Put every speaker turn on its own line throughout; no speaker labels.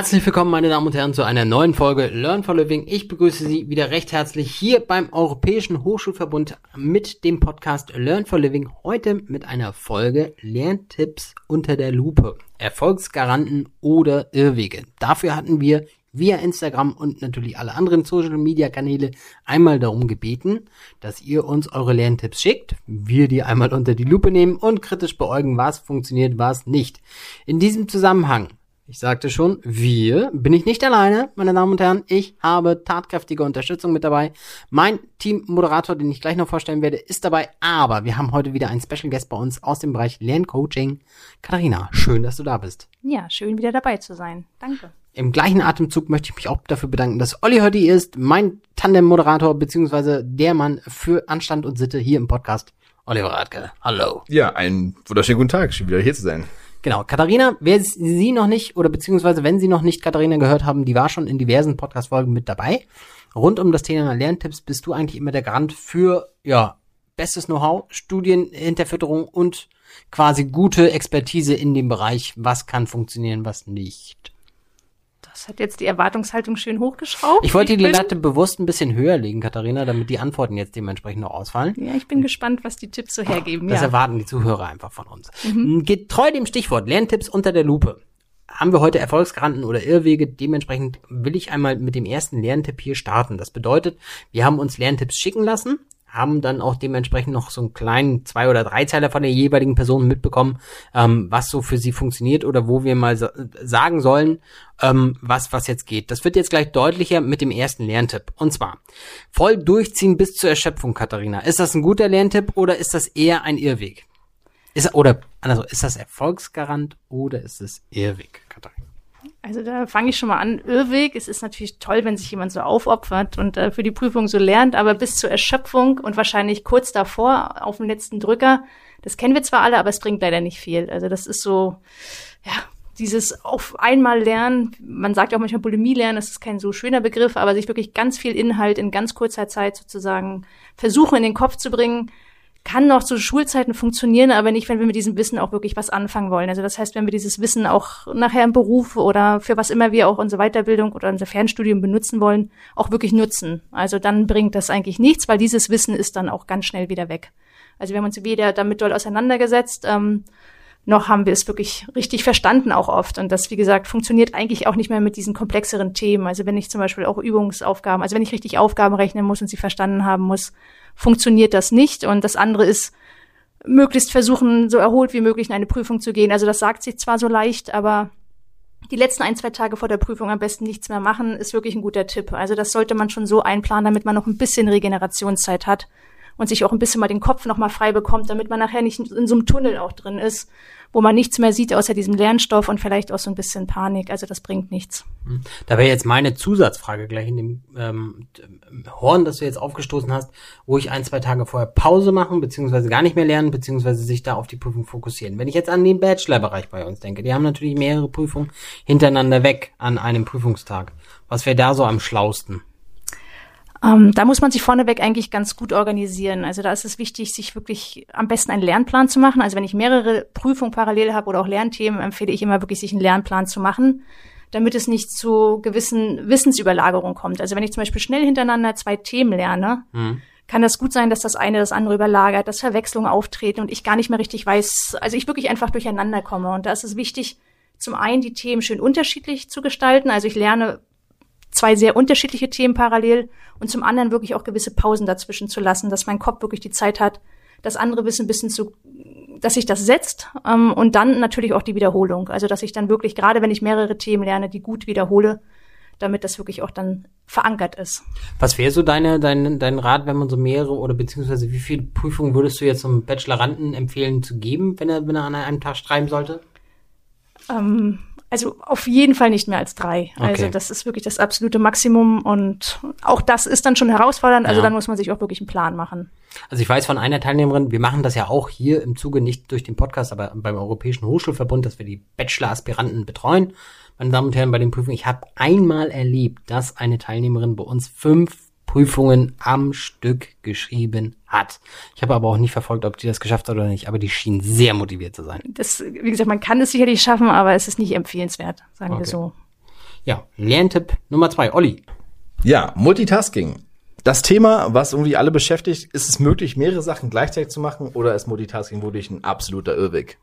Herzlich willkommen, meine Damen und Herren, zu einer neuen Folge Learn for Living. Ich begrüße Sie wieder recht herzlich hier beim Europäischen Hochschulverbund mit dem Podcast Learn for Living. Heute mit einer Folge Lerntipps unter der Lupe. Erfolgsgaranten oder Irrwege. Dafür hatten wir via Instagram und natürlich alle anderen Social Media Kanäle einmal darum gebeten, dass ihr uns eure Lerntipps schickt, wir die einmal unter die Lupe nehmen und kritisch beäugen, was funktioniert, was nicht. In diesem Zusammenhang ich sagte schon, wir bin ich nicht alleine, meine Damen und Herren. Ich habe tatkräftige Unterstützung mit dabei. Mein Teammoderator, den ich gleich noch vorstellen werde, ist dabei. Aber wir haben heute wieder einen Special Guest bei uns aus dem Bereich Lerncoaching. Katharina, schön, dass du da bist.
Ja, schön wieder dabei zu sein. Danke.
Im gleichen Atemzug möchte ich mich auch dafür bedanken, dass Olli hier ist, mein Tandem-Moderator, beziehungsweise der Mann für Anstand und Sitte hier im Podcast. Oliver Radke, hallo.
Ja, einen wunderschönen guten Tag, schön wieder hier zu sein.
Genau, Katharina, wer sie noch nicht oder beziehungsweise wenn Sie noch nicht Katharina gehört haben, die war schon in diversen Podcast-Folgen mit dabei. Rund um das Thema Lerntipps bist du eigentlich immer der Garant für, ja, bestes Know-how, Studienhinterfütterung und quasi gute Expertise in dem Bereich, was kann funktionieren, was nicht.
Das hat jetzt die Erwartungshaltung schön hochgeschraubt.
Ich wollte die Latte bewusst ein bisschen höher legen, Katharina, damit die Antworten jetzt dementsprechend noch ausfallen.
Ja, ich bin gespannt, was die Tipps so hergeben.
Das
ja.
erwarten die Zuhörer einfach von uns. Mhm. Getreu dem Stichwort Lerntipps unter der Lupe haben wir heute Erfolgsgaranten oder Irrwege. Dementsprechend will ich einmal mit dem ersten Lerntipp hier starten. Das bedeutet, wir haben uns Lerntipps schicken lassen haben dann auch dementsprechend noch so einen kleinen zwei oder drei Zeiler von der jeweiligen Person mitbekommen, ähm, was so für sie funktioniert oder wo wir mal sa sagen sollen, ähm, was was jetzt geht. Das wird jetzt gleich deutlicher mit dem ersten Lerntipp. Und zwar voll durchziehen bis zur Erschöpfung, Katharina. Ist das ein guter Lerntipp oder ist das eher ein Irrweg? Ist oder also ist das Erfolgsgarant oder ist es Irrweg, Katharina?
Also da fange ich schon mal an. Irrweg, es ist natürlich toll, wenn sich jemand so aufopfert und äh, für die Prüfung so lernt, aber bis zur Erschöpfung und wahrscheinlich kurz davor auf dem letzten Drücker, das kennen wir zwar alle, aber es bringt leider nicht viel. Also das ist so, ja, dieses auf einmal lernen, man sagt auch manchmal Bulimie lernen, das ist kein so schöner Begriff, aber sich wirklich ganz viel Inhalt in ganz kurzer Zeit sozusagen versuchen in den Kopf zu bringen, kann noch zu Schulzeiten funktionieren, aber nicht, wenn wir mit diesem Wissen auch wirklich was anfangen wollen. Also das heißt, wenn wir dieses Wissen auch nachher im Beruf oder für was immer wir auch unsere Weiterbildung oder unser Fernstudium benutzen wollen, auch wirklich nutzen. Also dann bringt das eigentlich nichts, weil dieses Wissen ist dann auch ganz schnell wieder weg. Also wir haben uns weder damit doll auseinandergesetzt, ähm, noch haben wir es wirklich richtig verstanden auch oft. Und das, wie gesagt, funktioniert eigentlich auch nicht mehr mit diesen komplexeren Themen. Also wenn ich zum Beispiel auch Übungsaufgaben, also wenn ich richtig Aufgaben rechnen muss und sie verstanden haben muss, funktioniert das nicht. Und das andere ist, möglichst versuchen, so erholt wie möglich in eine Prüfung zu gehen. Also das sagt sich zwar so leicht, aber die letzten ein, zwei Tage vor der Prüfung am besten nichts mehr machen, ist wirklich ein guter Tipp. Also das sollte man schon so einplanen, damit man noch ein bisschen Regenerationszeit hat und sich auch ein bisschen mal den Kopf noch mal frei bekommt, damit man nachher nicht in so einem Tunnel auch drin ist, wo man nichts mehr sieht außer diesem Lernstoff und vielleicht auch so ein bisschen Panik. Also das bringt nichts.
Hm. Da wäre jetzt meine Zusatzfrage gleich in dem ähm, Horn, das du jetzt aufgestoßen hast, wo ich ein, zwei Tage vorher Pause machen, beziehungsweise gar nicht mehr lernen, beziehungsweise sich da auf die Prüfung fokussieren. Wenn ich jetzt an den Bachelorbereich bei uns denke, die haben natürlich mehrere Prüfungen hintereinander weg an einem Prüfungstag. Was wäre da so am schlausten?
Ähm, da muss man sich vorneweg eigentlich ganz gut organisieren. Also da ist es wichtig, sich wirklich am besten einen Lernplan zu machen. Also wenn ich mehrere Prüfungen parallel habe oder auch Lernthemen, empfehle ich immer wirklich, sich einen Lernplan zu machen, damit es nicht zu gewissen Wissensüberlagerungen kommt. Also wenn ich zum Beispiel schnell hintereinander zwei Themen lerne, mhm. kann das gut sein, dass das eine das andere überlagert, dass Verwechslungen auftreten und ich gar nicht mehr richtig weiß, also ich wirklich einfach durcheinander komme. Und da ist es wichtig, zum einen die Themen schön unterschiedlich zu gestalten. Also ich lerne zwei sehr unterschiedliche Themen parallel und zum anderen wirklich auch gewisse Pausen dazwischen zu lassen, dass mein Kopf wirklich die Zeit hat, das andere Wissen ein bisschen zu, dass sich das setzt ähm, und dann natürlich auch die Wiederholung. Also dass ich dann wirklich, gerade wenn ich mehrere Themen lerne, die gut wiederhole, damit das wirklich auch dann verankert ist.
Was wäre so deine, dein, dein Rat, wenn man so mehrere oder beziehungsweise wie viele Prüfungen würdest du jetzt einem Bacheloranden empfehlen zu geben, wenn er, wenn er an einem Tag schreiben sollte?
Ähm, also auf jeden Fall nicht mehr als drei. Also okay. Also das ist wirklich das absolute Maximum und auch das ist dann schon herausfordernd. Also ja. dann muss man sich auch wirklich einen Plan machen.
Also ich weiß von einer Teilnehmerin, wir machen das ja auch hier im Zuge nicht durch den Podcast, aber beim Europäischen Hochschulverbund, dass wir die Bachelor-Aspiranten betreuen. Meine Damen und Herren, bei den Prüfungen, ich habe einmal erlebt, dass eine Teilnehmerin bei uns fünf Prüfungen am Stück geschrieben hat. Ich habe aber auch nicht verfolgt, ob die das geschafft hat oder nicht, aber die schien sehr motiviert zu sein.
Das, wie gesagt, man kann es sicherlich schaffen, aber es ist nicht empfehlenswert, sagen
Okay.
wir so.
Ja, Lerntipp Nummer zwei, Olli.
Ja, Multitasking. Das Thema, was irgendwie alle beschäftigt, ist es möglich, mehrere Sachen gleichzeitig zu machen oder ist Multitasking wirklich ein absoluter Irrweg?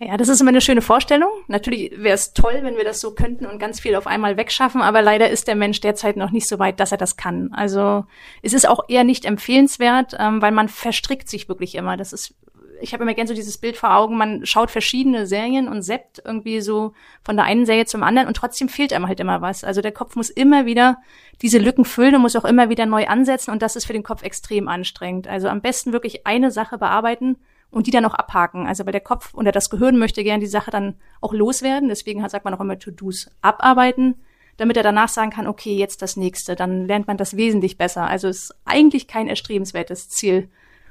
Ja, das ist immer eine schöne Vorstellung. Natürlich wäre es toll, wenn wir das so könnten und ganz viel auf einmal wegschaffen, aber leider ist der Mensch derzeit noch nicht so weit, dass er das kann. Also es ist auch eher nicht empfehlenswert, ähm, weil man verstrickt sich wirklich immer. Das ist, ich habe immer gern so dieses Bild vor Augen, man schaut verschiedene Serien und seppt irgendwie so von der einen Serie zum anderen und trotzdem fehlt einem halt immer was. Also der Kopf muss immer wieder diese Lücken füllen und muss auch immer wieder neu ansetzen und das ist für den Kopf extrem anstrengend. Also am besten wirklich eine Sache bearbeiten und die dann auch abhaken. Also weil der Kopf oder das Gehirn möchte gern die Sache dann auch loswerden. Deswegen sagt man auch immer To-Dos abarbeiten, damit er danach sagen kann, okay, jetzt das nächste. Dann lernt man das wesentlich besser. Also ist eigentlich kein erstrebenswertes Ziel,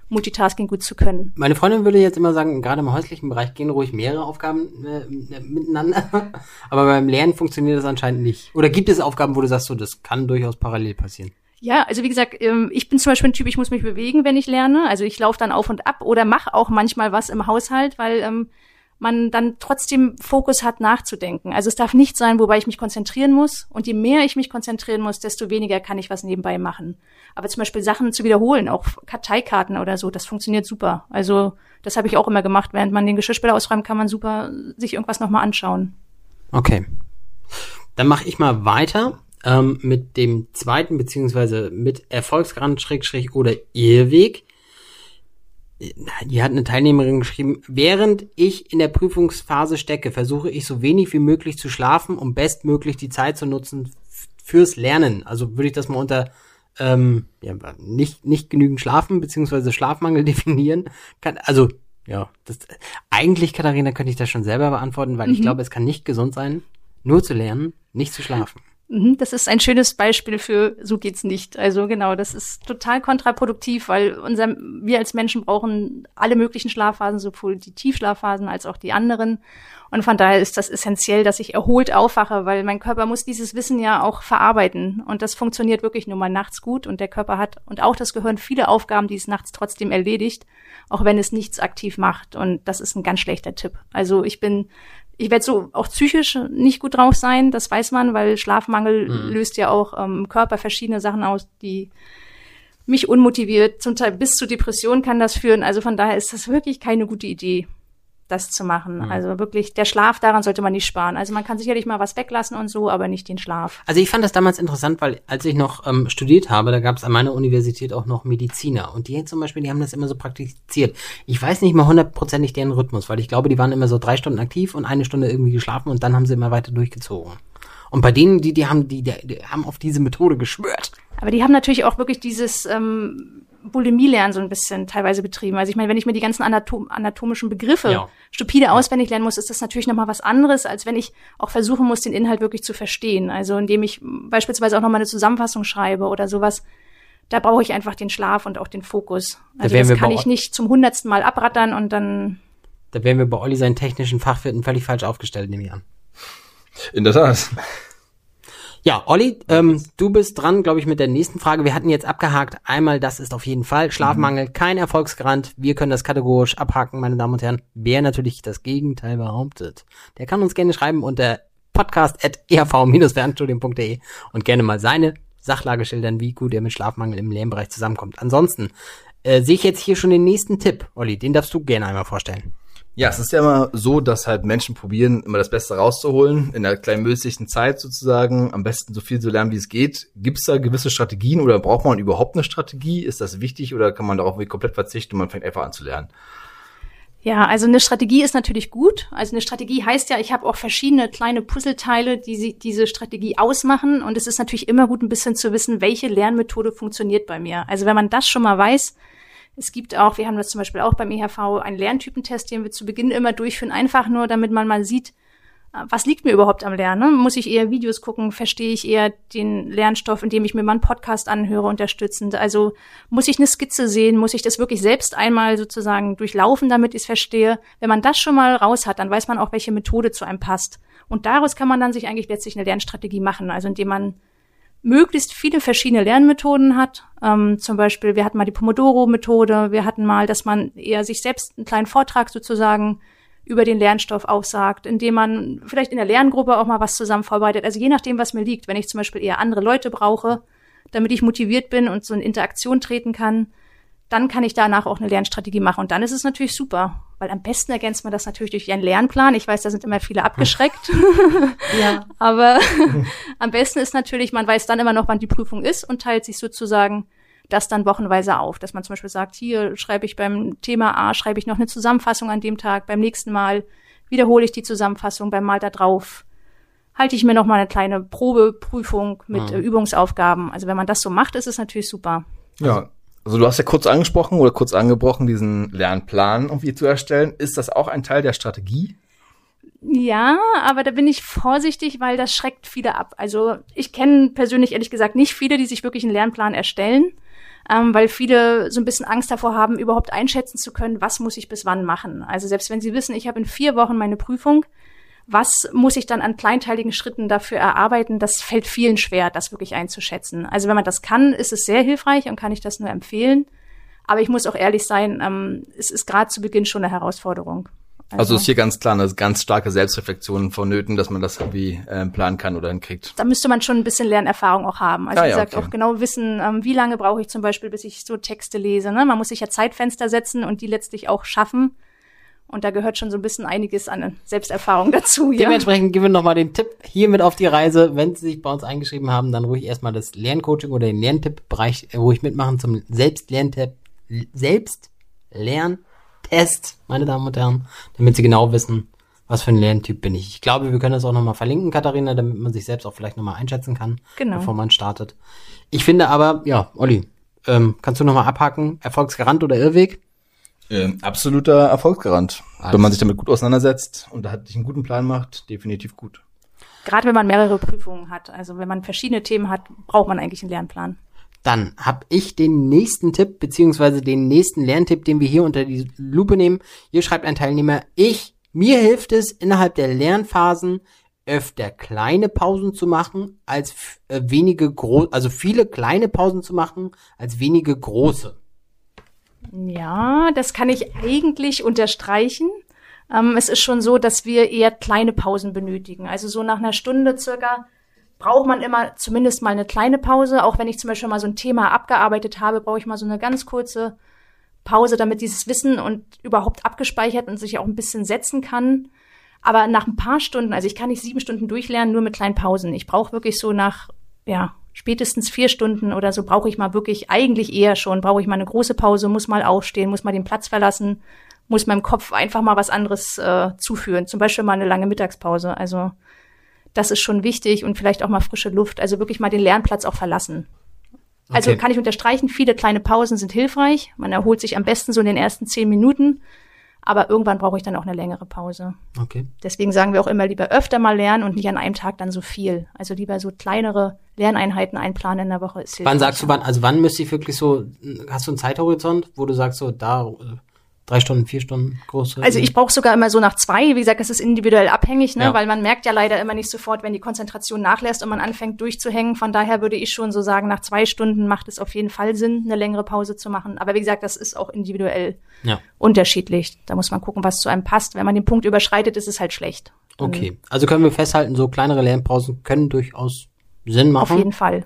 Multitasking gut zu können.
Meine Freundin würde jetzt immer sagen, gerade im häuslichen Bereich gehen ruhig mehrere Aufgaben äh, miteinander. Aber beim Lernen funktioniert das anscheinend nicht. Oder gibt es Aufgaben, wo du sagst, so, das kann durchaus parallel passieren?
Ja, also wie gesagt, ähm, ich bin zum Beispiel ein Typ, ich muss mich bewegen, wenn ich lerne. Also ich laufe dann auf und ab oder mache auch manchmal was im Haushalt, weil ähm, man dann trotzdem Fokus hat, nachzudenken. Also es darf nicht sein, wobei ich mich konzentrieren muss. Und je mehr ich mich konzentrieren muss, desto weniger kann ich was nebenbei machen. Aber zum Beispiel Sachen zu wiederholen, auch Karteikarten oder so, das funktioniert super. Also das habe ich auch immer gemacht. Während man den Geschirrspüler ausräumt, kann man super sich irgendwas nochmal anschauen.
Okay. Dann mache ich mal weiter ähm, mit dem zweiten, beziehungsweise mit Erfolgsgarant, Schrägstrich oder Irrweg. Hier hat eine Teilnehmerin geschrieben, während ich in der Prüfungsphase stecke, versuche ich so wenig wie möglich zu schlafen, um bestmöglich die Zeit zu nutzen fürs Lernen. Also würde ich das mal unter ähm, ja, nicht, nicht genügend schlafen, beziehungsweise Schlafmangel definieren. Kann, also, ja, das, eigentlich, Katharina, könnte ich das schon selber beantworten, weil ich glaube, es kann nicht gesund sein, nur zu lernen, nicht zu schlafen.
Mhm, Das ist ein schönes Beispiel für so geht's nicht. Also genau, das ist total kontraproduktiv, weil unser, wir als Menschen brauchen alle möglichen Schlafphasen, sowohl die Tiefschlafphasen als auch die anderen. Und von daher ist das essentiell, dass ich erholt aufwache, weil mein Körper muss dieses Wissen ja auch verarbeiten. Und das funktioniert wirklich nur mal nachts gut. Und der Körper hat und auch das Gehirn viele Aufgaben, die es nachts trotzdem erledigt, auch wenn es nichts aktiv macht. Und das ist ein ganz schlechter Tipp. Also ich bin ich werde so auch psychisch nicht gut drauf sein, das weiß man, weil Schlafmangel löst ja auch ähm, im Körper verschiedene Sachen aus, die mich unmotiviert, zum Teil bis zu Depressionen kann das führen. Also von daher ist das wirklich keine gute Idee, das zu machen. Also wirklich, der Schlaf, daran sollte man nicht sparen. Also man kann sicherlich mal was weglassen und so, aber nicht den Schlaf.
Also ich fand das damals interessant, weil als ich noch ähm, studiert habe, da gab es an meiner Universität auch noch Mediziner. Und die zum Beispiel, die haben das immer so praktiziert. Ich weiß nicht mal hundertprozentig deren Rhythmus, weil ich glaube, die waren immer so drei Stunden aktiv und eine Stunde irgendwie geschlafen und dann haben sie immer weiter durchgezogen. Und bei denen, die, die haben, die, die, die haben auf diese Methode geschwört.
Aber die haben natürlich auch wirklich dieses ähm, Bulimie-Lernen so ein bisschen teilweise betrieben. Also ich meine, wenn ich mir die ganzen Anatom anatomischen Begriffe
Ja.
stupide auswendig lernen muss, ist das natürlich nochmal was anderes, als wenn ich auch versuchen muss, den Inhalt wirklich zu verstehen. Also indem ich beispielsweise auch nochmal eine Zusammenfassung schreibe oder sowas. Da brauche ich einfach den Schlaf und auch den Fokus. Also
wären
das kann ich nicht zum hundertsten Mal abrattern und dann
Da wären wir bei Olli seinen technischen Fachwirten völlig falsch aufgestellt, nehme ich an.
In der Tat.
Ja, Olli, ähm, du bist dran, glaube ich, mit der nächsten Frage. Wir hatten jetzt abgehakt. Einmal, das ist auf jeden Fall Schlafmangel, kein Erfolgsgarant. Wir können das kategorisch abhaken, meine Damen und Herren. Wer natürlich das Gegenteil behauptet, der kann uns gerne schreiben unter podcast.erv-fernstudium.de und gerne mal seine Sachlage schildern, wie gut er mit Schlafmangel im Lernbereich zusammenkommt. Ansonsten äh, sehe ich jetzt hier schon den nächsten Tipp, Olli. Den darfst du gerne einmal vorstellen.
Ja, es ist ja immer so, dass halt Menschen probieren, immer das Beste rauszuholen, in der kleinmöglichen Zeit sozusagen, am besten so viel zu lernen, wie es geht. Gibt es da gewisse Strategien oder braucht man überhaupt eine Strategie? Ist das wichtig oder kann man darauf komplett verzichten und man fängt einfach an zu lernen?
Ja, also eine Strategie ist natürlich gut. Also eine Strategie heißt ja, ich habe auch verschiedene kleine Puzzleteile, die sie, diese Strategie ausmachen. Und es ist natürlich immer gut, ein bisschen zu wissen, welche Lernmethode funktioniert bei mir. Also wenn man das schon mal weiß, es gibt auch, wir haben das zum Beispiel auch beim EHV, einen Lerntypentest, den wir zu Beginn immer durchführen, einfach nur, damit man mal sieht, äh, was liegt mir überhaupt am Lernen? Muss ich eher Videos gucken? Verstehe ich eher den Lernstoff, indem ich mir mal einen Podcast anhöre, unterstützend? Also muss ich eine Skizze sehen? Muss ich das wirklich selbst einmal sozusagen durchlaufen, damit ich es verstehe? Wenn man das schon mal raus hat, dann weiß man auch, welche Methode zu einem passt. Und daraus kann man dann sich eigentlich letztlich eine Lernstrategie machen. Also indem man möglichst viele verschiedene Lernmethoden hat. Ähm, zum Beispiel, wir hatten mal die Pomodoro-Methode, wir hatten mal, dass man eher sich selbst einen kleinen Vortrag sozusagen über den Lernstoff aufsagt, indem man vielleicht in der Lerngruppe auch mal was zusammen vorbereitet. Also je nachdem, was mir liegt. Wenn ich zum Beispiel eher andere Leute brauche, damit ich motiviert bin und so in Interaktion treten kann, dann kann ich danach auch eine Lernstrategie machen. Und dann ist es natürlich super, weil am besten ergänzt man das natürlich durch einen Lernplan. Ich weiß, da sind immer viele abgeschreckt. ja. Aber am besten ist natürlich, man weiß dann immer noch, wann die Prüfung ist und teilt sich sozusagen das dann wochenweise auf. Dass man zum Beispiel sagt, hier schreibe ich beim Thema A, schreibe ich noch eine Zusammenfassung an dem Tag, beim nächsten Mal wiederhole ich die Zusammenfassung, beim Mal da drauf halte ich mir noch mal eine kleine Probeprüfung mit mhm. Übungsaufgaben. Also wenn man das so macht, ist es natürlich super.
Ja, also du hast ja kurz angesprochen oder kurz angebrochen, diesen Lernplan irgendwie zu erstellen. Ist das auch ein Teil der Strategie?
Ja, aber da bin ich vorsichtig, weil das schreckt viele ab. Also ich kenne persönlich ehrlich gesagt nicht viele, die sich wirklich einen Lernplan erstellen, ähm, weil viele so ein bisschen Angst davor haben, überhaupt einschätzen zu können, was muss ich bis wann machen. Also selbst wenn sie wissen, ich habe in vier Wochen meine Prüfung, was muss ich dann an kleinteiligen Schritten dafür erarbeiten, das fällt vielen schwer, das wirklich einzuschätzen. Also wenn man das kann, ist es sehr hilfreich und kann ich das nur empfehlen. Aber ich muss auch ehrlich sein, ähm, es ist gerade zu Beginn schon eine Herausforderung.
Also, also ist hier ganz klar eine ganz starke Selbstreflexion vonnöten, dass man das irgendwie äh, planen kann oder hinkriegt.
Da müsste man schon ein bisschen Lernerfahrung auch haben. Also ah, wie gesagt, ja, okay. auch genau wissen, ähm, wie lange brauche ich zum Beispiel, bis ich so Texte lese. Ne? Man muss sich ja Zeitfenster setzen und die letztlich auch schaffen. Und da gehört schon so ein bisschen einiges an Selbsterfahrung dazu.
Ja? Dementsprechend geben wir nochmal den Tipp hier mit auf die Reise. Wenn Sie sich bei uns eingeschrieben haben, dann ruhig erstmal das Lerncoaching oder den Lerntipp-Bereich äh, ruhig mitmachen zum Selbstlerntipp, Selbstlerntest, meine Damen und Herren, damit Sie genau wissen, was für ein Lerntyp bin ich. Ich glaube, wir können das auch nochmal verlinken, Katharina, damit man sich selbst auch vielleicht nochmal einschätzen kann, genau. bevor man startet. Ich finde aber, ja, Olli, ähm, kannst du nochmal abhaken, Erfolgsgarant oder Irrweg?
Ähm, absoluter Erfolgsgarant. Alles. Wenn man sich damit gut auseinandersetzt und da hat sich einen guten Plan macht, definitiv gut.
Gerade wenn man mehrere Prüfungen hat, also wenn man verschiedene Themen hat, braucht man eigentlich einen Lernplan.
Dann habe ich den nächsten Tipp, beziehungsweise den nächsten Lerntipp, den wir hier unter die Lupe nehmen. Hier schreibt ein Teilnehmer, ich, mir hilft es innerhalb der Lernphasen öfter kleine Pausen zu machen, als äh, wenige große, also viele kleine Pausen zu machen, als wenige große.
Ja, das kann ich eigentlich unterstreichen. Ähm, es ist schon so, dass wir eher kleine Pausen benötigen. Also so nach einer Stunde circa braucht man immer zumindest mal eine kleine Pause. Auch wenn ich zum Beispiel mal so ein Thema abgearbeitet habe, brauche ich mal so eine ganz kurze Pause, damit dieses Wissen und überhaupt abgespeichert und sich auch ein bisschen setzen kann. Aber nach ein paar Stunden, also ich kann nicht sieben Stunden durchlernen, nur mit kleinen Pausen. Ich brauche wirklich so nach, ja, spätestens vier Stunden oder so brauche ich mal wirklich, eigentlich eher schon, brauche ich mal eine große Pause, muss mal aufstehen, muss mal den Platz verlassen, muss meinem Kopf einfach mal was anderes äh, zuführen. Zum Beispiel mal eine lange Mittagspause. Also das ist schon wichtig und vielleicht auch mal frische Luft. Also wirklich mal den Lernplatz auch verlassen. Also okay. kann ich unterstreichen, viele kleine Pausen sind hilfreich. Man erholt sich am besten so in den ersten zehn Minuten. Aber irgendwann brauche ich dann auch eine längere Pause. Okay. Deswegen sagen wir auch immer lieber öfter mal lernen und nicht an einem Tag dann so viel. Also lieber so kleinere Lerneinheiten einplanen in der Woche
ist Wann sagst du wann, also wann müsste ich wirklich so, hast du einen Zeithorizont, wo du sagst so, da drei Stunden, vier Stunden große?
Also ich brauche sogar immer so nach zwei. Wie gesagt, das ist individuell abhängig, ne? Ja. weil man merkt ja leider immer nicht sofort, wenn die Konzentration nachlässt und man anfängt durchzuhängen. Von daher würde ich schon so sagen, nach zwei Stunden macht es auf jeden Fall Sinn, eine längere Pause zu machen. Aber wie gesagt, das ist auch individuell ja. unterschiedlich. Da muss man gucken, was zu einem passt. Wenn man den Punkt überschreitet, ist es halt schlecht.
Okay, also können wir festhalten, so kleinere Lernpausen können durchaus Sinn machen.
Auf jeden Fall.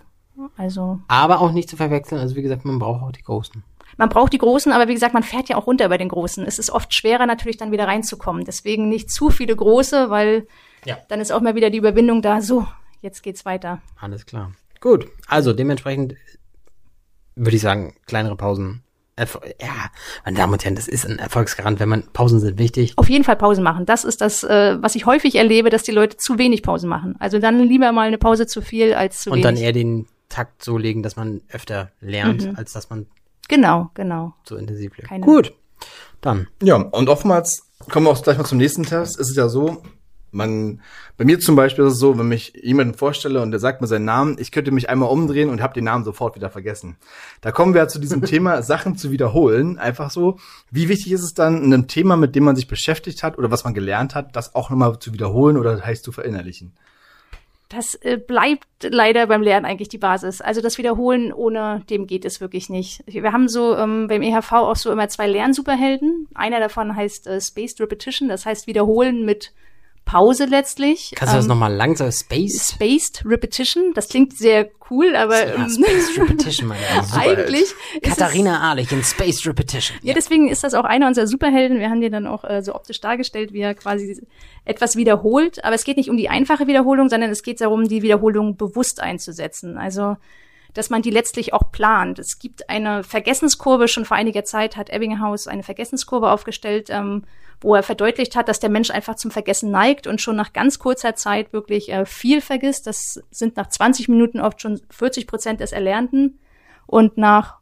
Also.
Aber auch nicht zu verwechseln. Also wie gesagt, man braucht auch die großen.
Man braucht die Großen, aber wie gesagt, man fährt ja auch runter bei den Großen. Es ist oft schwerer natürlich dann wieder reinzukommen. Deswegen nicht zu viele Große, weil ja. dann ist auch mal wieder die Überwindung da. So, jetzt geht's weiter.
Alles klar. Gut. Also dementsprechend würde ich sagen, kleinere Pausen. Erfol ja, meine Damen und Herren, das ist ein Erfolgsgarant, wenn man Pausen sind wichtig.
Auf jeden Fall Pausen machen. Das ist das, äh, was ich häufig erlebe, dass die Leute zu wenig Pausen machen. Also dann lieber mal eine Pause zu viel als zu
und
wenig.
Und dann eher den Takt so legen, dass man öfter lernt, mhm. als dass man
Genau, genau.
So intensiv. Keine Gut, dann.
Ja, und oftmals kommen wir auch gleich mal zum nächsten Test. Es ist ja so, man, bei mir zum Beispiel ist es so, wenn mich jemanden vorstelle und der sagt mir seinen Namen, ich könnte mich einmal umdrehen und habe den Namen sofort wieder vergessen. Da kommen wir zu diesem Thema, Sachen zu wiederholen. Einfach so, wie wichtig ist es dann, ein Thema, mit dem man sich beschäftigt hat oder was man gelernt hat, das auch nochmal zu wiederholen oder heißt zu verinnerlichen?
Das äh, bleibt leider beim Lernen eigentlich die Basis. Also das Wiederholen ohne dem geht es wirklich nicht. Wir haben so ähm, beim EHV auch so immer zwei Lernsuperhelden. Einer davon heißt äh, Spaced Repetition, das heißt Wiederholen mit Pause letztlich.
Kannst du das
Ähm,
nochmal langsam Spaced?
Spaced Repetition, das klingt sehr cool, aber
Ja,
ähm,
Spaced Repetition, meine Herren.
eigentlich
Katharina Ahlich in Spaced Repetition.
Ja, deswegen ist das auch einer unserer Superhelden. Wir haben den dann auch äh, so optisch dargestellt, wie er quasi etwas wiederholt. Aber es geht nicht um die einfache Wiederholung, sondern es geht darum, die Wiederholung bewusst einzusetzen. Also, dass man die letztlich auch plant. Es gibt eine Vergessenskurve. Schon vor einiger Zeit hat Ebbinghaus eine Vergessenskurve aufgestellt, ähm, wo er verdeutlicht hat, dass der Mensch einfach zum Vergessen neigt und schon nach ganz kurzer Zeit wirklich äh, viel vergisst. Das sind nach 20 Minuten oft schon 40 Prozent des Erlernten. Und nach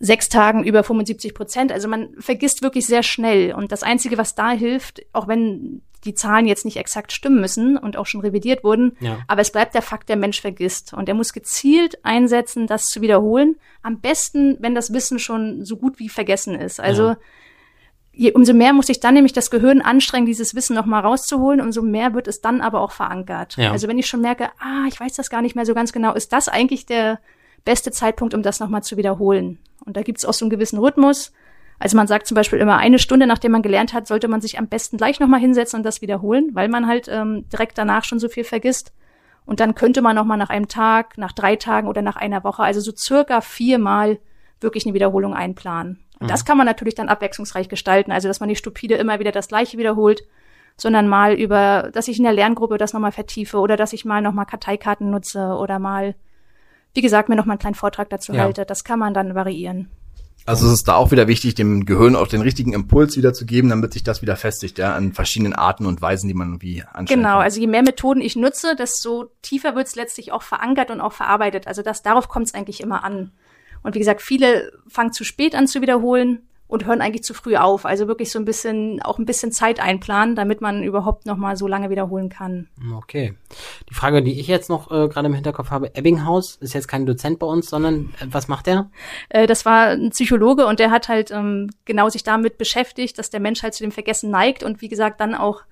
sechs Tagen über 75 Prozent. Also man vergisst wirklich sehr schnell. Und das Einzige, was da hilft, auch wenn die Zahlen jetzt nicht exakt stimmen müssen und auch schon revidiert wurden,
Ja.
aber es bleibt der Fakt, der Mensch vergisst. Und er muss gezielt einsetzen, das zu wiederholen. Am besten, wenn das Wissen schon so gut wie vergessen ist. Also
Ja.
je, umso mehr muss sich dann nämlich das Gehirn anstrengen, dieses Wissen nochmal rauszuholen, umso mehr wird es dann aber auch verankert.
Ja.
Also wenn ich schon merke, ah, ich weiß das gar nicht mehr so ganz genau, ist das eigentlich der beste Zeitpunkt, um das nochmal zu wiederholen. Und da gibt es auch so einen gewissen Rhythmus. Also man sagt zum Beispiel immer, eine Stunde nachdem man gelernt hat, sollte man sich am besten gleich nochmal hinsetzen und das wiederholen, weil man halt ähm, direkt danach schon so viel vergisst. Und dann könnte man nochmal nach einem Tag, nach drei Tagen oder nach einer Woche, also so circa viermal wirklich eine Wiederholung einplanen. Und das kann man natürlich dann abwechslungsreich gestalten, also dass man nicht stupide immer wieder das Gleiche wiederholt, sondern mal über, dass ich in der Lerngruppe das nochmal vertiefe oder dass ich mal nochmal Karteikarten nutze oder mal, wie gesagt, mir nochmal einen kleinen Vortrag dazu
Ja.
halte. Das kann man dann variieren.
Also es ist da auch wieder wichtig, dem Gehirn auch den richtigen Impuls wiederzugeben, damit sich das wieder festigt, ja, an verschiedenen Arten und Weisen, die man irgendwie anstellen
Genau,
kann.
also je mehr Methoden ich nutze, desto tiefer wird es letztlich auch verankert und auch verarbeitet. Also das, darauf kommt es eigentlich immer an. Und wie gesagt, viele fangen zu spät an zu wiederholen und hören eigentlich zu früh auf. Also wirklich so ein bisschen, auch ein bisschen Zeit einplanen, damit man überhaupt noch mal so lange wiederholen kann.
Okay. Die Frage, die ich jetzt noch äh, gerade im Hinterkopf habe, Ebbinghaus ist jetzt kein Dozent bei uns, sondern äh, was macht er?
Äh, das war ein Psychologe und der hat halt ähm, genau sich damit beschäftigt, dass der Mensch halt zu dem Vergessen neigt und wie gesagt dann auch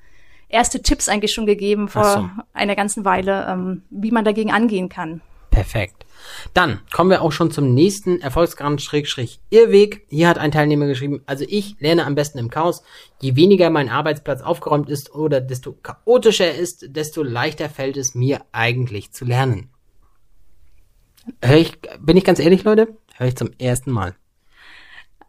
erste Tipps eigentlich schon gegeben vor
so.
einer ganzen Weile, ähm, wie man dagegen angehen kann.
Perfekt. Dann kommen wir auch schon zum nächsten Erfolgsgarant Schrägstrich Irrweg. Hier hat ein Teilnehmer geschrieben, also ich lerne am besten im Chaos. Je weniger mein Arbeitsplatz aufgeräumt ist oder desto chaotischer er ist, desto leichter fällt es mir eigentlich zu lernen. Hör ich, bin ich ganz ehrlich, Leute? Hör ich zum ersten Mal.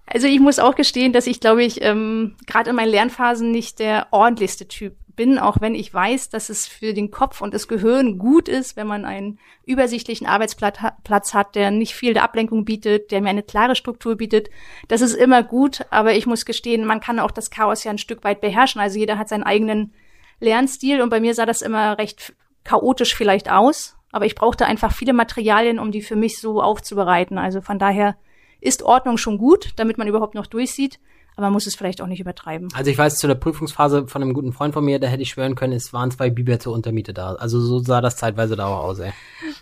Also ich muss auch gestehen, dass ich, glaube ich, ähm, gerade in meinen Lernphasen nicht der ordentlichste Typ bin, auch wenn ich weiß, dass es für den Kopf und das Gehirn gut ist, wenn man einen übersichtlichen Arbeitsplatz ha- Platz hat, der nicht viel der Ablenkung bietet, der mir eine klare Struktur bietet. Das ist immer gut, aber ich muss gestehen, man kann auch das Chaos ja ein Stück weit beherrschen. Also jeder hat seinen eigenen Lernstil und bei mir sah das immer recht chaotisch vielleicht aus, aber ich brauchte einfach viele Materialien, um die für mich so aufzubereiten. Also von daher ist Ordnung schon gut, damit man überhaupt noch durchsieht, aber man muss es vielleicht auch nicht übertreiben.
Also ich weiß, zu der Prüfungsphase von einem guten Freund von mir, da hätte ich schwören können, es waren zwei Biber zur Untermiete da. Also so sah das zeitweise da auch aus, ey.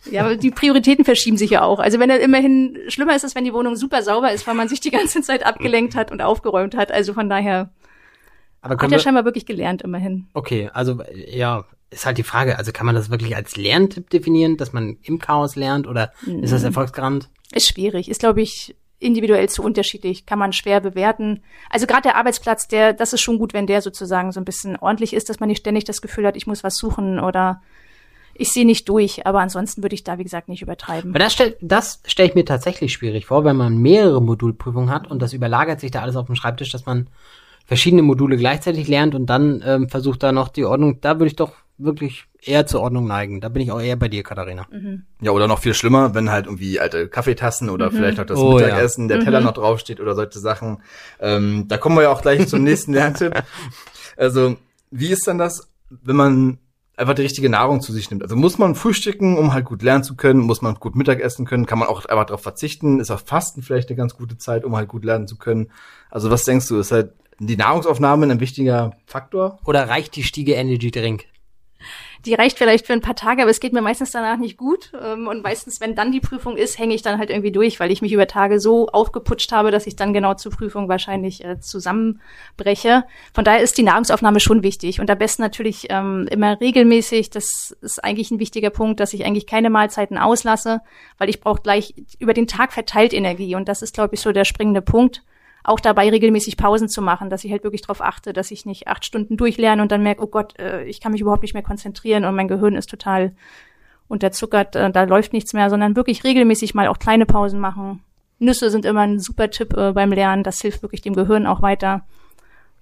Ja, aber die Prioritäten verschieben sich ja auch. Also wenn er immerhin, schlimmer ist es, wenn die Wohnung super sauber ist, weil man sich die ganze Zeit abgelenkt hat und aufgeräumt hat. Also von daher
Aber
hat er
wir,
scheinbar wirklich gelernt immerhin.
okay, also äh, ja, ist halt die Frage, also kann man das wirklich als Lerntipp definieren, dass man im Chaos lernt oder ist das Erfolgsgarant?
Ist schwierig, ist glaube ich individuell zu unterschiedlich, kann man schwer bewerten. Also gerade der Arbeitsplatz, der, das ist schon gut, wenn der sozusagen so ein bisschen ordentlich ist, dass man nicht ständig das Gefühl hat, ich muss was suchen oder ich sehe nicht durch. Aber ansonsten würde ich da, wie gesagt, nicht übertreiben.
Aber das stelle das stell ich mir tatsächlich schwierig vor, wenn man mehrere Modulprüfungen hat und das überlagert sich da alles auf dem Schreibtisch, dass man verschiedene Module gleichzeitig lernt und dann ähm, versucht da noch die Ordnung, da würde ich doch wirklich eher zur Ordnung neigen. Da bin ich auch eher bei dir, Katharina.
Ja, oder noch viel schlimmer, wenn halt irgendwie alte Kaffeetassen oder vielleicht noch das
Oh, ja.
Mittagessen, der Teller noch draufsteht oder solche Sachen. Ähm, da kommen wir ja auch gleich zum nächsten Lerntipp. Also, wie ist dann das, wenn man einfach die richtige Nahrung zu sich nimmt? Also muss man frühstücken, um halt gut lernen zu können? Muss man gut Mittagessen können? Kann man auch einfach darauf verzichten? Ist auch Fasten vielleicht eine ganz gute Zeit, um halt gut lernen zu können? Also was denkst du, ist halt die Nahrungsaufnahme ein wichtiger Faktor?
Oder reicht die Stiege Energy Drink?
Die reicht vielleicht für ein paar Tage, aber es geht mir meistens danach nicht gut. Ähm, und meistens, wenn dann die Prüfung ist, hänge ich dann halt irgendwie durch, weil ich mich über Tage so aufgeputscht habe, dass ich dann genau zur Prüfung wahrscheinlich äh, zusammenbreche. Von daher ist die Nahrungsaufnahme schon wichtig. Und am besten natürlich ähm, immer regelmäßig. Das ist eigentlich ein wichtiger Punkt, dass ich eigentlich keine Mahlzeiten auslasse, weil ich brauche gleich über den Tag verteilt Energie. Und das ist, glaube ich, so der springende Punkt auch dabei regelmäßig Pausen zu machen, dass ich halt wirklich darauf achte, dass ich nicht acht Stunden durchlerne und dann merke, oh Gott, äh, ich kann mich überhaupt nicht mehr konzentrieren und mein Gehirn ist total unterzuckert, äh, da läuft nichts mehr, sondern wirklich regelmäßig mal auch kleine Pausen machen. Nüsse sind immer ein super Tipp äh, beim Lernen, das hilft wirklich dem Gehirn auch weiter.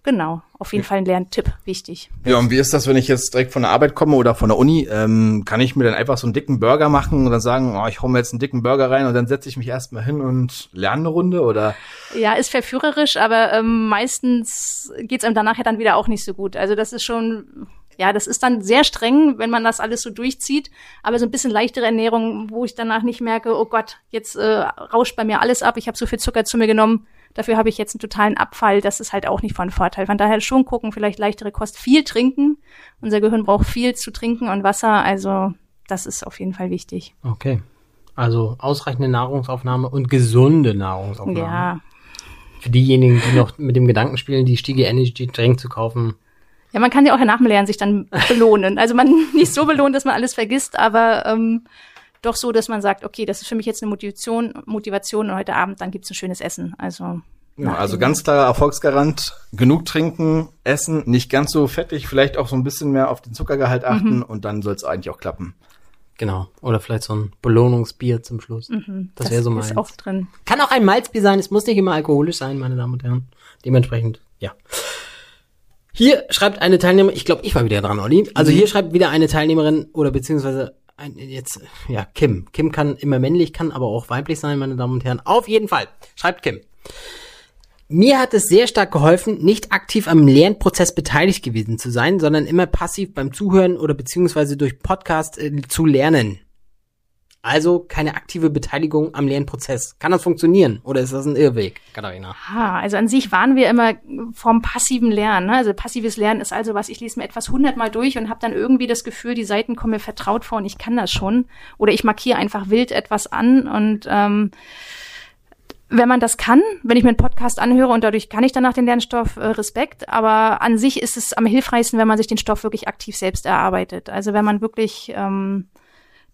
Genau, auf jeden Fall ein Lerntipp, wichtig.
Ja, und wie ist das, wenn ich jetzt direkt von der Arbeit komme oder von der Uni? Ähm, kann ich mir dann einfach so einen dicken Burger machen und dann sagen, oh, ich hole mir jetzt einen dicken Burger rein und dann setze ich mich erstmal hin und lerne eine Runde oder?
Ja, ist verführerisch, aber ähm, meistens geht's einem danach ja dann wieder auch nicht so gut. Also das ist schon, ja, das ist dann sehr streng, wenn man das alles so durchzieht, aber so ein bisschen leichtere Ernährung, wo ich danach nicht merke, oh Gott, jetzt äh, rauscht bei mir alles ab, ich habe so viel Zucker zu mir genommen Dafür habe ich jetzt einen totalen Abfall. Das ist halt auch nicht von Vorteil. Von daher schon gucken, vielleicht leichtere Kost, viel trinken. Unser Gehirn braucht viel zu trinken und Wasser. Also das ist auf jeden Fall wichtig.
Okay. Also ausreichende Nahrungsaufnahme und gesunde Nahrungsaufnahme. Ja. Für diejenigen, die noch mit dem Gedanken spielen, die Stiege Energy Drink zu kaufen.
Ja, man kann ja auch nach dem Lernen sich dann belohnen. Also man nicht so belohnen, dass man alles vergisst, aber ähm, doch so, dass man sagt, okay, das ist für mich jetzt eine Motivation, Motivation und heute Abend dann gibt's ein schönes Essen. Also
ja, also ganz klarer Erfolgsgarant, genug trinken, essen, nicht ganz so fettig, vielleicht auch so ein bisschen mehr auf den Zuckergehalt achten mhm. und dann soll es eigentlich auch klappen.
Genau. Oder vielleicht so ein Belohnungsbier zum Schluss. Mhm,
das, das wäre so meins. Ist auch drin.
Kann auch ein Malzbier sein, es muss nicht immer alkoholisch sein, meine Damen und Herren. Dementsprechend, ja. Hier schreibt eine Teilnehmerin, ich glaube, ich war wieder dran, Olli. Also mhm. hier schreibt wieder eine Teilnehmerin oder beziehungsweise ein, jetzt, ja, Kim. Kim kann immer männlich, kann aber auch weiblich sein, meine Damen und Herren. Auf jeden Fall. Schreibt Kim. Mir hat es sehr stark geholfen, nicht aktiv am Lernprozess beteiligt gewesen zu sein, sondern immer passiv beim Zuhören oder beziehungsweise durch Podcast äh, zu lernen. Also keine aktive Beteiligung am Lernprozess. Kann das funktionieren oder ist das ein Irrweg, Katharina?
Ha, also an sich waren wir immer vom passiven Lernen. Ne? Also passives Lernen ist also was, ich lese mir etwas hundertmal durch und habe dann irgendwie das Gefühl, die Seiten kommen mir vertraut vor und ich kann das schon. Oder ich markiere einfach wild etwas an und ähm, wenn man das kann, wenn ich mir einen Podcast anhöre und dadurch kann ich danach den Lernstoff äh, Respekt, aber an sich ist es am hilfreichsten, wenn man sich den Stoff wirklich aktiv selbst erarbeitet. Also wenn man wirklich ähm,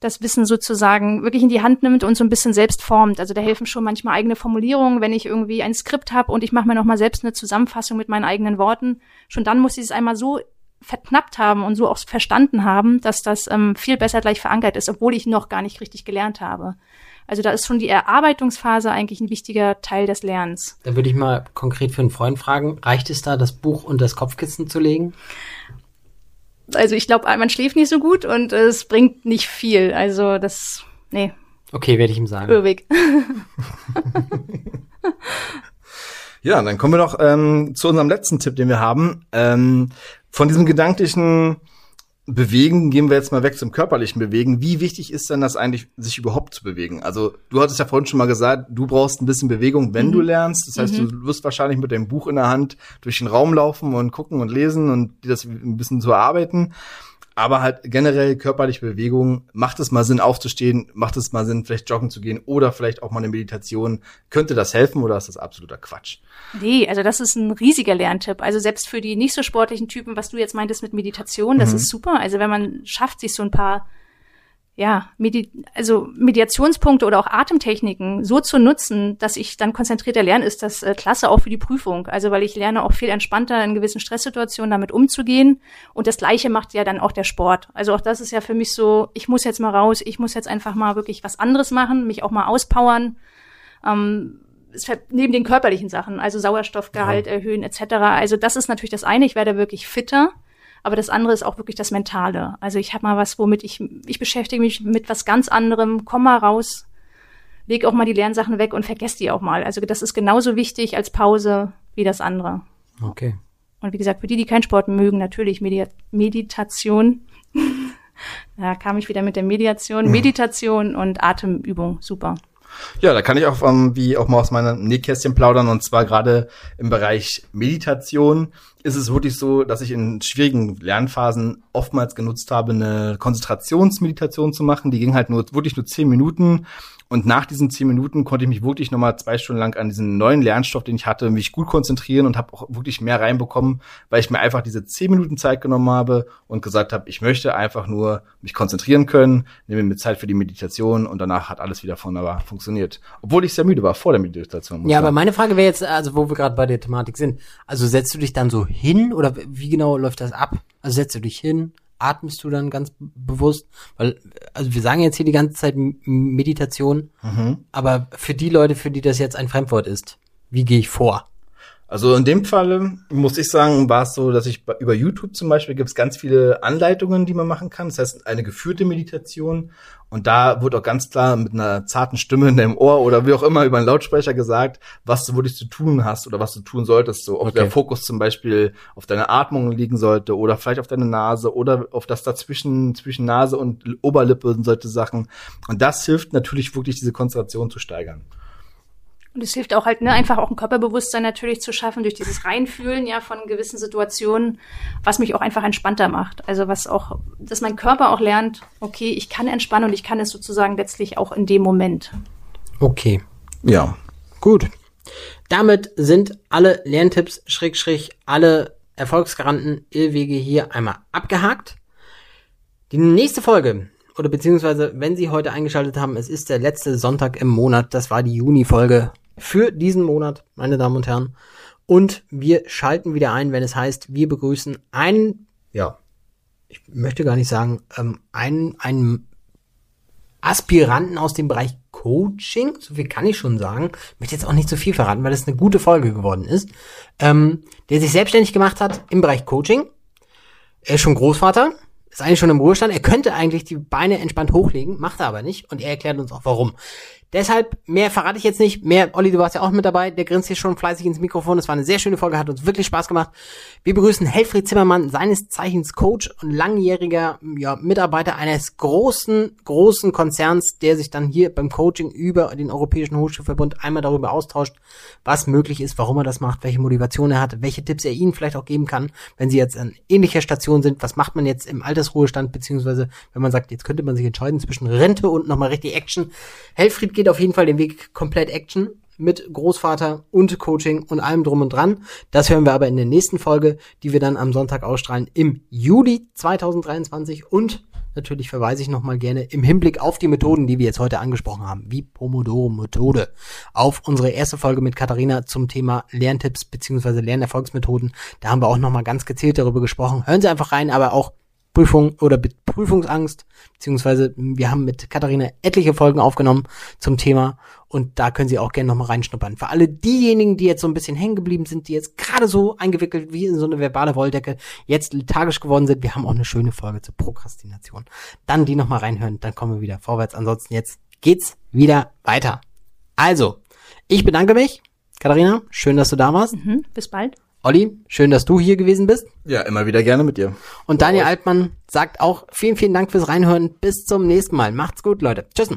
das Wissen sozusagen wirklich in die Hand nimmt und so ein bisschen selbst formt. Also da helfen schon manchmal eigene Formulierungen, wenn ich irgendwie ein Skript habe und ich mache mir nochmal selbst eine Zusammenfassung mit meinen eigenen Worten. Schon dann muss ich es einmal so verknappt haben und so auch verstanden haben, dass das ähm, viel besser gleich verankert ist, obwohl ich noch gar nicht richtig gelernt habe. Also da ist schon die Erarbeitungsphase eigentlich ein wichtiger Teil des Lernens.
Da würde ich mal konkret für einen Freund fragen, reicht es da, das Buch und das Kopfkissen zu legen?
Also ich glaube, man schläft nicht so gut und es bringt nicht viel. Also das, nee.
Okay, werde ich ihm sagen.
Irrweg.
ja, dann kommen wir noch ähm, zu unserem letzten Tipp, den wir haben. Ähm, von diesem gedanklichen Bewegen, gehen wir jetzt mal weg zum körperlichen Bewegen. Wie wichtig ist denn das eigentlich, sich überhaupt zu bewegen? Also du hattest ja vorhin schon mal gesagt, du brauchst ein bisschen Bewegung, wenn mhm. du lernst. Das heißt, mhm. du wirst wahrscheinlich mit deinem Buch in der Hand durch den Raum laufen und gucken und lesen und dir das ein bisschen zu erarbeiten aber halt generell körperliche Bewegung, macht es mal Sinn aufzustehen, macht es mal Sinn vielleicht joggen zu gehen oder vielleicht auch mal eine Meditation. Könnte das helfen oder ist das absoluter Quatsch?
Nee, also das ist ein riesiger Lerntipp. Also selbst für die nicht so sportlichen Typen, was du jetzt meintest mit Meditation, das mhm. ist super. Also wenn man schafft, sich so ein paar ja, Medi also Mediationspunkte oder auch Atemtechniken so zu nutzen, dass ich dann konzentrierter lerne, ist das äh, klasse auch für die Prüfung. Also weil ich lerne auch viel entspannter in gewissen Stresssituationen damit umzugehen. Und das Gleiche macht ja dann auch der Sport. Also auch das ist ja für mich so, ich muss jetzt mal raus, ich muss jetzt einfach mal wirklich was anderes machen, mich auch mal auspowern. Ähm, neben den körperlichen Sachen, also Sauerstoffgehalt ja. erhöhen etc. Also das ist natürlich das eine, ich werde wirklich fitter. Aber das andere ist auch wirklich das Mentale. Also ich habe mal was, womit ich, ich beschäftige mich mit was ganz anderem, komm mal raus, leg auch mal die Lernsachen weg und vergess die auch mal. Also das ist genauso wichtig als Pause wie das andere.
Okay.
Und wie gesagt, für die, die keinen Sport mögen, natürlich Medi Meditation. da kam ich wieder mit der Mediation. Meditation und Atemübung, super.
Ja, da kann ich auch ähm, wie auch mal aus meinem Nähkästchen plaudern und zwar gerade im Bereich Meditation ist es wirklich so, dass ich in schwierigen Lernphasen oftmals genutzt habe, eine Konzentrationsmeditation zu machen. Die ging halt nur wirklich nur zehn Minuten und nach diesen zehn Minuten konnte ich mich wirklich nochmal zwei Stunden lang an diesen neuen Lernstoff, den ich hatte, mich gut konzentrieren und habe auch wirklich mehr reinbekommen, weil ich mir einfach diese zehn Minuten Zeit genommen habe und gesagt habe, ich möchte einfach nur mich konzentrieren können, nehme mir Zeit für die Meditation und danach hat alles wieder wunderbar funktioniert. Obwohl ich sehr müde war vor der Meditation.
Ja, aber meine Frage wäre jetzt, also wo wir gerade bei der Thematik sind, also setzt du dich dann so hin oder wie genau läuft das ab? Also setzt du dich hin, atmest du dann ganz bewusst? Weil, also wir sagen jetzt hier die ganze Zeit Meditation, mhm. aber für die Leute, für die das jetzt ein Fremdwort ist, wie gehe ich vor?
Also in dem Falle muss ich sagen, war es so, dass ich über YouTube zum Beispiel gibt es ganz viele Anleitungen, die man machen kann. Das heißt, eine geführte Meditation. Und da wurde auch ganz klar mit einer zarten Stimme in deinem Ohr oder wie auch immer über einen Lautsprecher gesagt, was du wirklich zu tun hast oder was du tun solltest. So, ob okay. der Fokus zum Beispiel auf deine Atmung liegen sollte oder vielleicht auf deine Nase oder auf das dazwischen, zwischen Nase und Oberlippe und solche Sachen. Und das hilft natürlich wirklich, diese Konzentration zu steigern.
Und es hilft auch halt, ne, einfach auch ein Körperbewusstsein natürlich zu schaffen durch dieses Reinfühlen ja von gewissen Situationen, was mich auch einfach entspannter macht. Also was auch, dass mein Körper auch lernt, okay, ich kann entspannen und ich kann es sozusagen letztlich auch in dem Moment.
Okay.
Ja.
Gut. Damit sind alle Lerntipps, Schräg, Schräg, alle Erfolgsgaranten, Irrwege hier einmal abgehakt. Die nächste Folge oder beziehungsweise, wenn Sie heute eingeschaltet haben, es ist der letzte Sonntag im Monat, das war die Juni-Folge für diesen Monat, meine Damen und Herren. Und wir schalten wieder ein, wenn es heißt, wir begrüßen einen, ja, ich möchte gar nicht sagen, ähm, einen, einen Aspiranten aus dem Bereich Coaching, so viel kann ich schon sagen, ich möchte jetzt auch nicht so viel verraten, weil das eine gute Folge geworden ist, ähm, der sich selbstständig gemacht hat im Bereich Coaching. Er ist schon Großvater, ist eigentlich schon im Ruhestand. Er könnte eigentlich die Beine entspannt hochlegen, macht er aber nicht. Und er erklärt uns auch warum. Deshalb, mehr verrate ich jetzt nicht. Mehr, Olli, du warst ja auch mit dabei. Der grinst hier schon fleißig ins Mikrofon. Es war eine sehr schöne Folge, hat uns wirklich Spaß gemacht. Wir begrüßen Helfried Zimmermann, seines Zeichens Coach und langjähriger ja, Mitarbeiter eines großen, großen Konzerns, der sich dann hier beim Coaching über den Europäischen Hochschulverbund einmal darüber austauscht, was möglich ist, warum er das macht, welche Motivation er hat, welche Tipps er Ihnen vielleicht auch geben kann, wenn Sie jetzt an ähnlicher Station sind. Was macht man jetzt im Altersruhestand, beziehungsweise wenn man sagt, jetzt könnte man sich entscheiden zwischen Rente und nochmal richtig Action. Helfried geht auf jeden Fall den Weg komplett Action mit Großvater und Coaching und allem drum und dran. Das hören wir aber in der nächsten Folge, die wir dann am Sonntag ausstrahlen im Juli 2023 und natürlich verweise ich nochmal gerne im Hinblick auf die Methoden, die wir jetzt heute angesprochen haben, wie Pomodoro-Methode, auf unsere erste Folge mit Katharina zum Thema Lerntipps beziehungsweise Lernerfolgsmethoden. Da haben wir auch nochmal ganz gezielt darüber gesprochen. Hören Sie einfach rein, aber auch Prüfung oder Prüfungsangst, beziehungsweise wir haben mit Katharina etliche Folgen aufgenommen zum Thema und da können Sie auch gerne nochmal reinschnuppern. Für alle diejenigen, die jetzt so ein bisschen hängen geblieben sind, die jetzt gerade so eingewickelt wie in so eine verbale Wolldecke jetzt lethargisch geworden sind, wir haben auch eine schöne Folge zur Prokrastination. Dann die nochmal reinhören, dann kommen wir wieder vorwärts. Ansonsten jetzt geht's wieder weiter. Also, ich bedanke mich. Katharina, schön, dass du da warst.
Mhm, bis bald.
Olli, schön, dass du hier gewesen bist.
Ja, immer wieder gerne mit dir.
Und Daniel Altmann sagt auch vielen, vielen Dank fürs Reinhören. Bis zum nächsten Mal. Macht's gut, Leute. Tschüss.